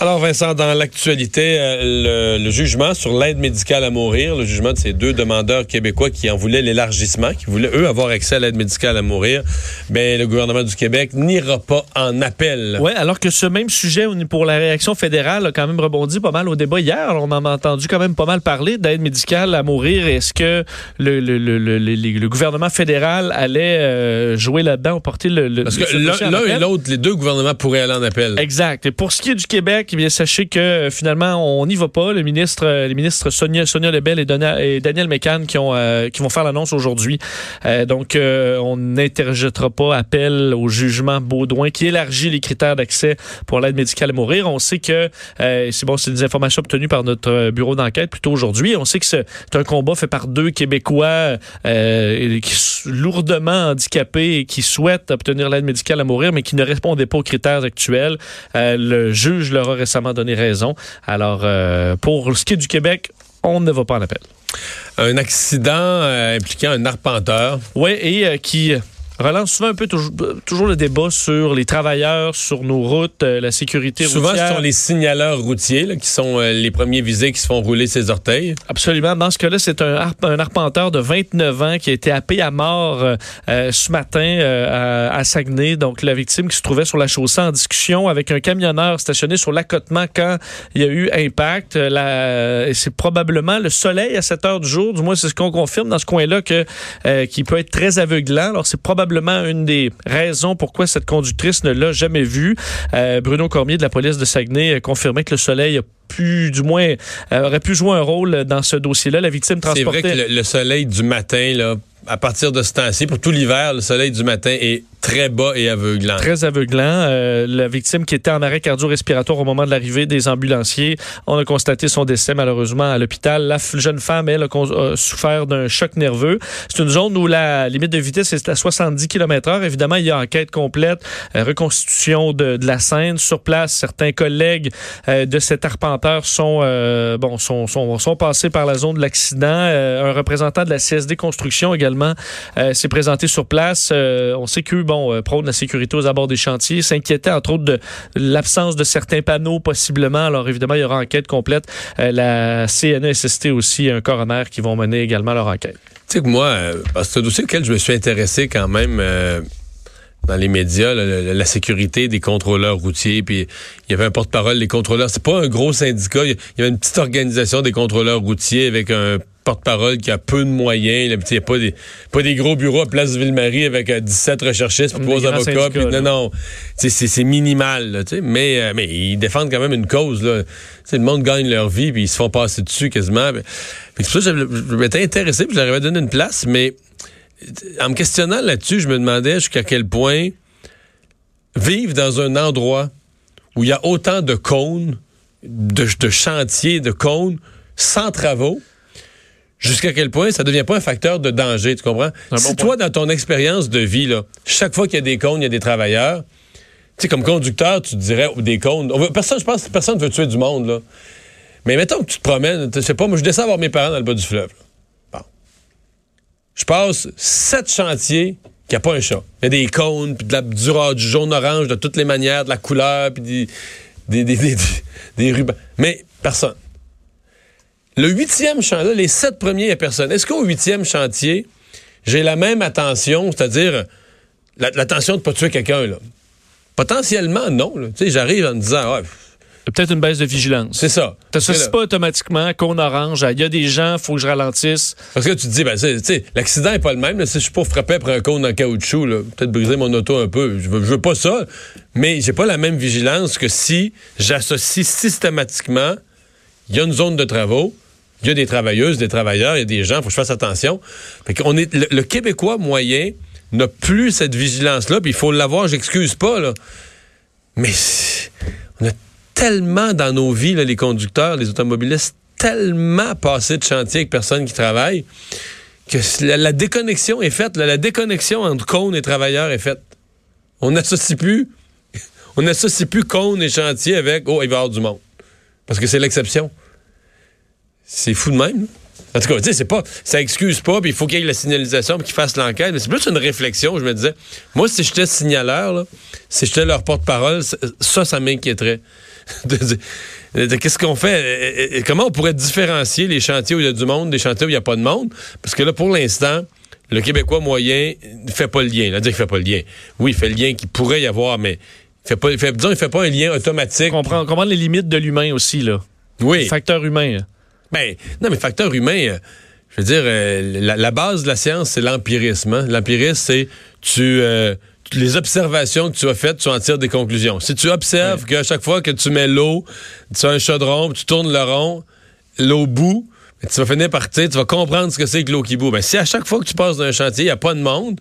Alors Vincent, dans l'actualité, euh, le, jugement sur l'aide médicale à mourir, le jugement de ces deux demandeurs québécois qui en voulaient l'élargissement, qui voulaient eux avoir accès à l'aide médicale à mourir, ben le gouvernement du Québec n'ira pas en appel. Oui, alors que ce même sujet pour la réaction fédérale a quand même rebondi pas mal au débat hier. on en a entendu quand même pas mal parler d'aide médicale à mourir. Est-ce que le, le, le, gouvernement fédéral allait euh, jouer là-dedans, porter le... Parce que l'un et l'autre, les deux gouvernements pourraient aller en appel. Exact. Et pour ce qui est du Québec, bien, sachez que euh, finalement, on n'y va pas. Euh, les ministres Sonia, Sonia Lebel et, Daniel Mécan euh, qui vont faire l'annonce aujourd'hui. donc, on n'interjettera pas appel au jugement Baudouin qui élargit les critères d'accès pour l'aide médicale à mourir. On sait que, c'est bon, c'est des informations obtenues par notre bureau d'enquête plutôt aujourd'hui. On sait que c'est un combat fait par deux Québécois lourdement handicapés et qui souhaitent obtenir l'aide médicale à mourir, mais qui ne répondaient pas aux critères actuels. le juge leur a récemment donné raison. Alors, euh, pour ce qui est du Québec, on ne va pas en appel. Un accident euh, impliquant un arpenteur. Oui, et euh, qui relance souvent un peu toujours, le débat sur les travailleurs sur nos routes, euh, la sécurité souvent, routière. Souvent, ce sont les signaleurs routiers qui sont euh, les premiers visés qui se font rouler ses orteils. Absolument. Dans ce cas-là, c'est un, arpenteur de 29 ans qui a été happé à mort euh, ce matin à, Saguenay. Donc, la victime qui se trouvait sur la chaussée en discussion avec un camionneur stationné sur l'accotement quand il y a eu impact. c'est probablement le soleil à cette heure du jour. Du moins, c'est ce qu'on confirme dans ce coin-là que qui peut être très aveuglant. Alors, c'est probablement probablement une des raisons pourquoi cette conductrice ne l'a jamais vu. Euh, Bruno Cormier de la police de Saguenay a confirmé que le soleil a pu, du moins, euh, aurait pu jouer un rôle dans ce dossier-là. La victime transportait... C'est vrai que le, le soleil du matin, là, à partir de ce temps-ci, pour tout l'hiver, le soleil du matin est très bas et aveuglant. Très aveuglant. Euh, la victime qui était en arrêt cardio-respiratoire au moment de l'arrivée des ambulanciers, on a constaté son décès malheureusement à l'hôpital. La jeune femme, elle, a, souffert d'un choc nerveux. C'est une zone où la limite de vitesse est à 70 km h Évidemment, il y a enquête complète, euh, reconstitution de, la scène sur place. Certains collègues euh, de cet arpenteur sont, bon, sont, sont, sont, passés par la zone de l'accident. un représentant de la CSD Construction également s'est présenté sur place. on sait que bon, euh, prône la sécurité aux abords des chantiers, s'inquiétait entre autres de l'absence de certains panneaux possiblement. Alors évidemment, il y aura enquête complète. Euh, la CNESST aussi, un coroner qui vont mener également leur enquête. Tu sais que moi, euh, c'est un dossier auquel je me suis intéressé quand même dans les médias, la, sécurité des contrôleurs routiers, puis il y avait un porte-parole des contrôleurs. C'est pas un gros syndicat, il y avait une petite organisation des contrôleurs routiers avec un porte-parole qui a peu de moyens. Il n'y a pas des, pas des gros bureaux à Place Ville-Marie avec 17 euh, recherchistes pour trois avocats. non, non, c'est minimal. mais, euh, mais ils défendent quand même une cause. Là. le monde gagne leur vie, puis ils se font passer dessus quasiment. C'est pour ça que je m'étais intéressé, puis je leur avais donné une place, mais en me questionnant là-dessus, je me demandais jusqu'à quel point vivre dans un endroit où il y a autant de cônes, de, de chantiers, de cônes, sans travaux, jusqu'à quel point ça devient pas un facteur de danger, tu comprends? si toi, dans ton expérience de vie, là, chaque fois qu'il y a des cônes, il y a des travailleurs, tu sais, comme conducteur, tu te dirais des cônes. personne, je pense que personne ne veut tuer du monde, là. Mais mettons que tu te promènes, je sais pas, moi, je descends voir mes parents dans le bas du fleuve. Bon. Je passe sept chantiers qu'il n'y a pas un chat. Il y a des cônes, puis de la, du, du jaune-orange, de toutes les manières, de la couleur, puis des, des, des, des, des rubans. Mais personne. Le huitième chantier, les sept premiers, personnes. Est-ce qu'au huitième chantier, j'ai la même attention, c'est-à-dire l'attention de ne pas tuer quelqu'un, là? Potentiellement, non. Tu sais, j'arrive en me disant, ouais, peut-être une baisse de vigilance. C'est ça. Tu n'associes pas automatiquement qu'on orange. Il y a des gens, il faut que je ralentisse. Parce que tu te dis, ben, l'accident n'est pas le même. Si je suis pas frappé après un cône en caoutchouc, peut-être briser mon auto un peu. Je veux, veux pas ça. Mais j'ai pas la même vigilance que si j'associe systématiquement, il y a une zone de travaux, il y a des travailleuses, des travailleurs, il y a des gens, il faut que je fasse attention. On est, le, Québécois moyen n'a plus cette vigilance-là, puis il faut l'avoir, j'excuse pas, là. Mais on a tellement dans nos vies, les conducteurs, les automobilistes, tellement passé de chantier avec personne qui travaille, que la, déconnexion est faite. la déconnexion entre cône et travailleurs est faite. On n'associe plus, on n'associe plus cône et chantier avec, oh, il va y avoir du monde. Parce que c'est l'exception. C'est fou de même. En tout cas, c'est pas, ça excuse pas, puis il faut qu'il y ait la signalisation, puis qu'ils fassent l'enquête, mais c'est plus une réflexion. Je me disais, moi, si j'étais signaleur, là, si j'étais leur porte-parole, ça, ça m'inquiéterait. Qu'est-ce qu'on fait? Comment on pourrait différencier les chantiers où il y a du monde des chantiers où il n'y a pas de monde? Parce que là, pour l'instant, le Québécois moyen ne fait pas le lien. Il dire qu'il fait pas le lien. Oui, il fait le lien qu'il pourrait y avoir, mais il fait pas, il fait, disons, il fait pas un lien automatique. On comprend, comprend les limites de l'humain aussi, là. Oui. Le facteur humain. Ben, non, mais facteur humain, euh, je veux dire, euh, la, base de la science, c'est l'empirisme. Hein. L'empirisme, c'est tu, euh, les observations que tu as faites, tu en tires des conclusions. Si tu observes qu'à chaque fois que tu mets l'eau, tu as un chaudron, tu tournes le rond, l'eau bout, ben, tu vas finir par, tu vas comprendre ce que c'est que l'eau qui bout. Ben, si à chaque fois que tu passes d'un chantier, il n'y a pas de monde,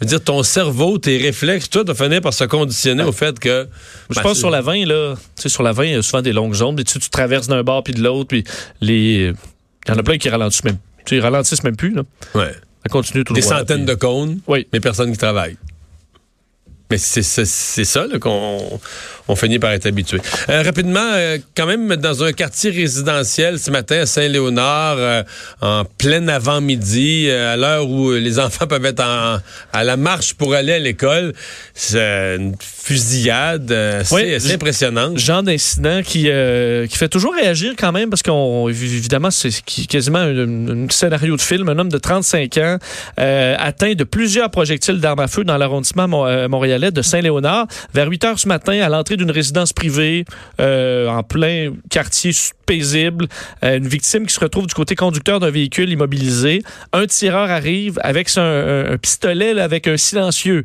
je veux dire, ton cerveau, tes réflexes, tout va finir par se conditionner au fait que. Je ben, pense sur la 20, là. Tu sais, sur la 20, il y a souvent des longues zones. Tu, tu traverses d'un bord puis de l'autre, puis les. Il y en a plein qui ralentissent même. Tu sais, ils ralentissent même plus, là. Ouais. Ça continue tout Des centaines de cônes, oui. mais personne qui travaille. Mais c'est ça qu'on on finit par être habitué. Euh, rapidement, euh, quand même, dans un quartier résidentiel ce matin à Saint-Léonard, euh, en plein avant-midi, à l'heure où les enfants peuvent être à la marche pour aller à l'école, c'est une fusillade assez, assez impressionnante. Genre d'incident qui, qui fait toujours réagir quand même, parce qu'on évidemment, c'est quasiment un, scénario de film. Un homme de 35 ans atteint de plusieurs projectiles d'armes à feu dans l'arrondissement montréalais de Saint-Léonard. Vers 8 heures ce matin, à l'entrée d'une résidence privée euh, en plein quartier paisible. Euh, une victime qui se retrouve du côté conducteur d'un véhicule immobilisé. Un tireur arrive avec un, pistolet avec un silencieux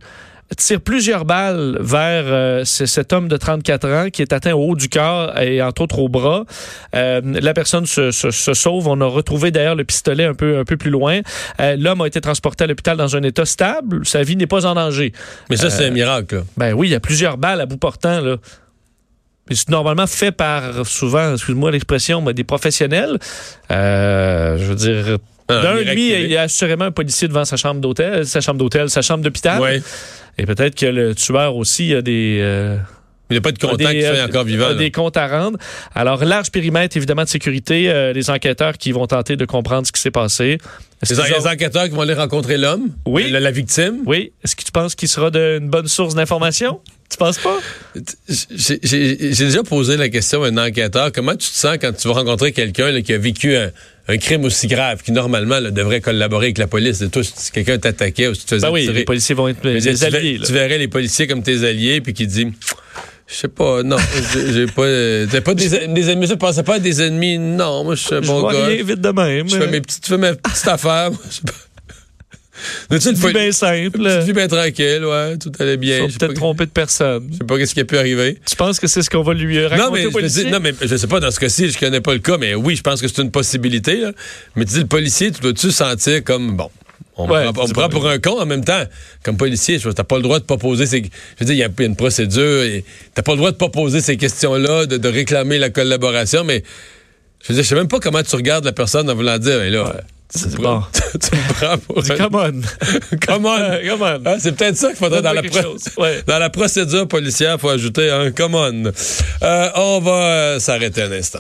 tire plusieurs balles vers euh, cet homme de 34 ans qui est atteint au haut du corps et entre autres au bras. la personne se, sauve. On a retrouvé d'ailleurs le pistolet un peu, un peu plus loin. L'homme a été transporté à l'hôpital dans un état stable. Sa vie n'est pas en danger. Mais ça, c'est un miracle. Ben oui, il y a plusieurs balles à bout portant. Là c'est normalement fait par, souvent, excuse-moi l'expression, mais des professionnels. Euh, je veux dire, ah, d'un, lui, il y a assurément un policier devant sa chambre d'hôtel, sa chambre d'hôtel, sa chambre d'hôpital. Ouais. Et peut-être que le tueur aussi a des... Euh, il n'y a pas de contact qui soit encore vivant. Des comptes à rendre. Alors, large périmètre, évidemment, de sécurité. Euh, les enquêteurs qui vont tenter de comprendre ce qui s'est passé. Les, enquêteurs qui vont aller rencontrer l'homme? Oui. La, victime? Oui. Est-ce que tu penses qu'il sera d'une bonne source d'information? Tu penses pas? J'ai déjà posé la question à un enquêteur. Comment tu te sens quand tu vas rencontrer quelqu'un qui a vécu un, crime aussi grave, qui normalement devrait collaborer avec la police? Toi, si quelqu'un t'attaquait ou si tu faisais ben oui, les policiers vont être des alliés. Tu, verrais les policiers comme tes alliés, puis qui dit... Je sais pas, non. J'ai pas. T'as pas des, des ennemis. Je pensais pas à des ennemis. Non, moi, je suis un bon gars. Rien vite de même. Je fais mes petites, tu fais ma petite affaire. Moi, Une vie bien simple. Une vie bien tranquille, ouais, tout allait bien. Peut-être trompé de personne. Je sais pas qu'est-ce qui a pu arriver. Tu penses que c'est ce qu'on va lui raconter non, mais, au policier? Je non, mais je sais pas, dans ce cas-ci, je connais pas le cas, mais oui, je pense que c'est une possibilité. Là. Mais tu dis, le policier, tu dois-tu sentir comme, bon, on me prend, pour un con en même temps. Comme policier, tu n'as pas le droit de pas poser ces... Je veux dire, il y, a une procédure. Tu n'as pas le droit de pas poser ces questions-là, de, réclamer la collaboration, mais je veux dire, je sais même pas comment tu regardes la personne en voulant dire, mais là... C'est bon. tu me prends pour. Come on. come on. come on. Ah, c'est peut-être ça qu'il faudrait dans la, dans la procédure policière, il faut ajouter un come on. Euh, on va euh, s'arrêter un instant.